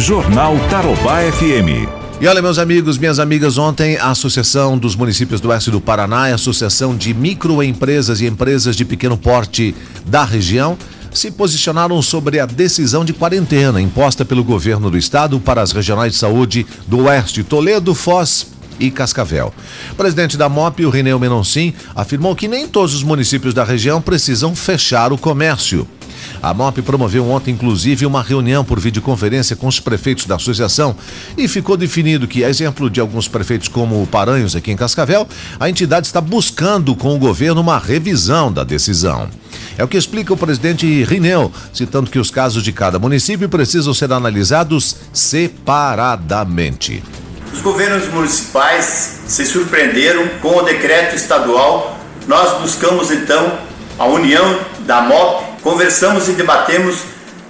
Jornal Tarobá FM. E olha, meus amigos, minhas amigas, ontem a Associação dos Municípios do Oeste do Paraná e a Associação de Microempresas e Empresas de Pequeno Porte da região se posicionaram sobre a decisão de quarentena imposta pelo governo do estado para as regionais de saúde do Oeste, Toledo, Foz e Cascavel. O presidente da MOP, o Rineu Menoncin, afirmou que nem todos os municípios da região precisam fechar o comércio. A MOP promoveu ontem, inclusive, uma reunião por videoconferência com os prefeitos da associação e ficou definido que, a exemplo de alguns prefeitos como o Paranhos aqui em Cascavel, a entidade está buscando com o governo uma revisão da decisão. É o que explica o presidente Rineu, citando que os casos de cada município precisam ser analisados separadamente. Os governos municipais se surpreenderam com o decreto estadual. Nós buscamos então a união da MOP conversamos e debatemos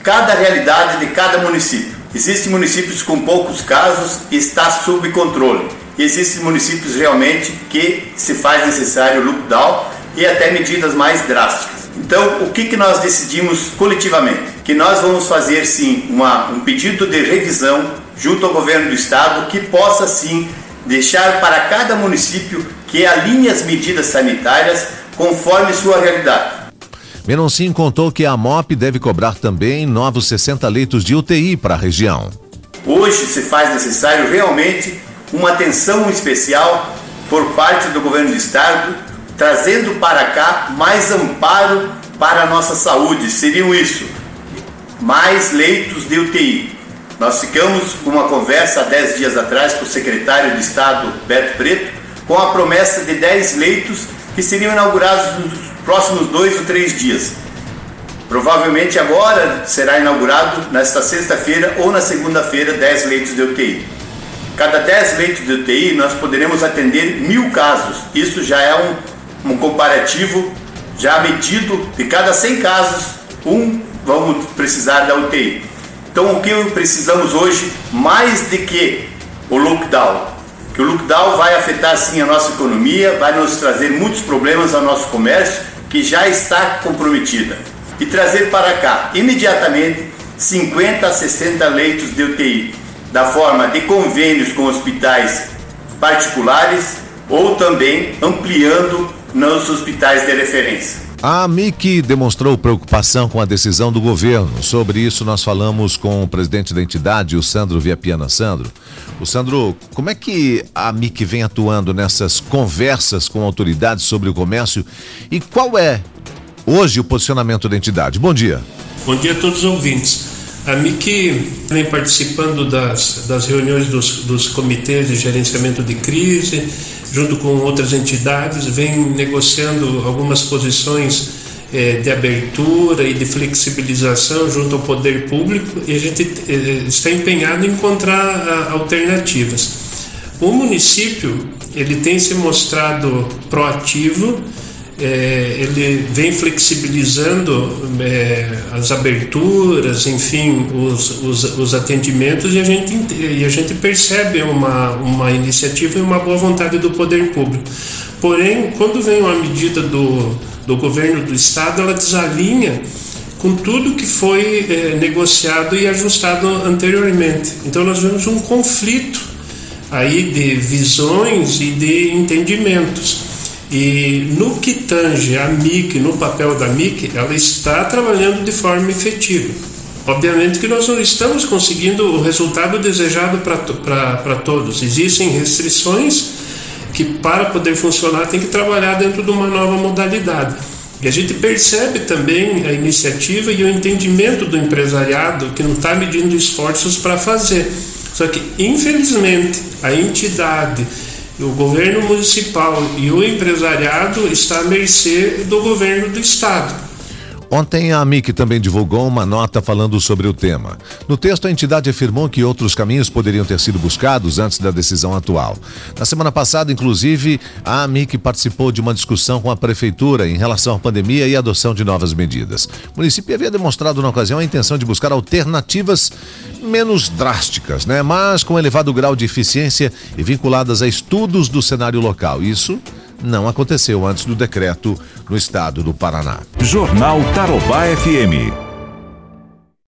cada realidade de cada município. Existem municípios com poucos casos e está sob controle. Existem municípios realmente que se faz necessário lockdown e até medidas mais drásticas. Então, o que, que nós decidimos coletivamente? Que nós vamos fazer sim uma, um pedido de revisão junto ao governo do estado que possa sim deixar para cada município que alinhe as medidas sanitárias conforme sua realidade. Menoncin contou que a MOP deve cobrar também novos 60 leitos de UTI para a região. Hoje se faz necessário realmente uma atenção especial por parte do governo do estado, trazendo para cá mais amparo para a nossa saúde. Seriam isso, mais leitos de UTI. Nós ficamos com uma conversa há 10 dias atrás com o secretário de Estado, Beto Preto, com a promessa de 10 leitos que seriam inaugurados nos próximos dois ou três dias. Provavelmente agora será inaugurado nesta sexta-feira ou na segunda-feira 10 leitos de UTI. Cada 10 leitos de UTI nós poderemos atender mil casos. Isso já é um, um comparativo já medido de cada 100 casos, um vamos precisar da UTI. Então o que precisamos hoje, mais de que o lockdown, que o lockdown vai afetar sim a nossa economia, vai nos trazer muitos problemas ao nosso comércio, que já está comprometida, e trazer para cá imediatamente 50 a 60 leitos de UTI, da forma de convênios com hospitais particulares ou também ampliando nos hospitais de referência. A MIC demonstrou preocupação com a decisão do governo. Sobre isso, nós falamos com o presidente da entidade, o Sandro Viapiana Sandro. O Sandro, como é que a MIC vem atuando nessas conversas com autoridades sobre o comércio e qual é hoje o posicionamento da entidade? Bom dia. Bom dia a todos os ouvintes. A MIC vem participando das, das reuniões dos, dos comitês de gerenciamento de crise, junto com outras entidades, vem negociando algumas posições eh, de abertura e de flexibilização junto ao poder público e a gente eh, está empenhado em encontrar ah, alternativas. O município ele tem se mostrado proativo é, ele vem flexibilizando é, as aberturas, enfim, os, os, os, atendimentos e a gente, e a gente percebe uma, uma iniciativa e uma boa vontade do poder público. Porém, quando vem uma medida do, do governo do estado, ela desalinha com tudo que foi é, negociado e ajustado anteriormente. Então, nós vemos um conflito aí de visões e de entendimentos. E no que tange a MIC, no papel da MIC, ela está trabalhando de forma efetiva. Obviamente que nós não estamos conseguindo o resultado desejado para todos. Existem restrições que, para poder funcionar, tem que trabalhar dentro de uma nova modalidade. E a gente percebe também a iniciativa e o entendimento do empresariado que não está medindo esforços para fazer. Só que, infelizmente, a entidade o governo municipal e o empresariado está à mercê do governo do estado. Ontem a AMIC também divulgou uma nota falando sobre o tema. No texto, a entidade afirmou que outros caminhos poderiam ter sido buscados antes da decisão atual. Na semana passada, inclusive, a AMIC participou de uma discussão com a prefeitura em relação à pandemia e adoção de novas medidas. O município havia demonstrado na ocasião a intenção de buscar alternativas menos drásticas, né? mas com elevado grau de eficiência e vinculadas a estudos do cenário local. Isso não aconteceu antes do decreto no estado do Paraná. Jornal Tarobá FM.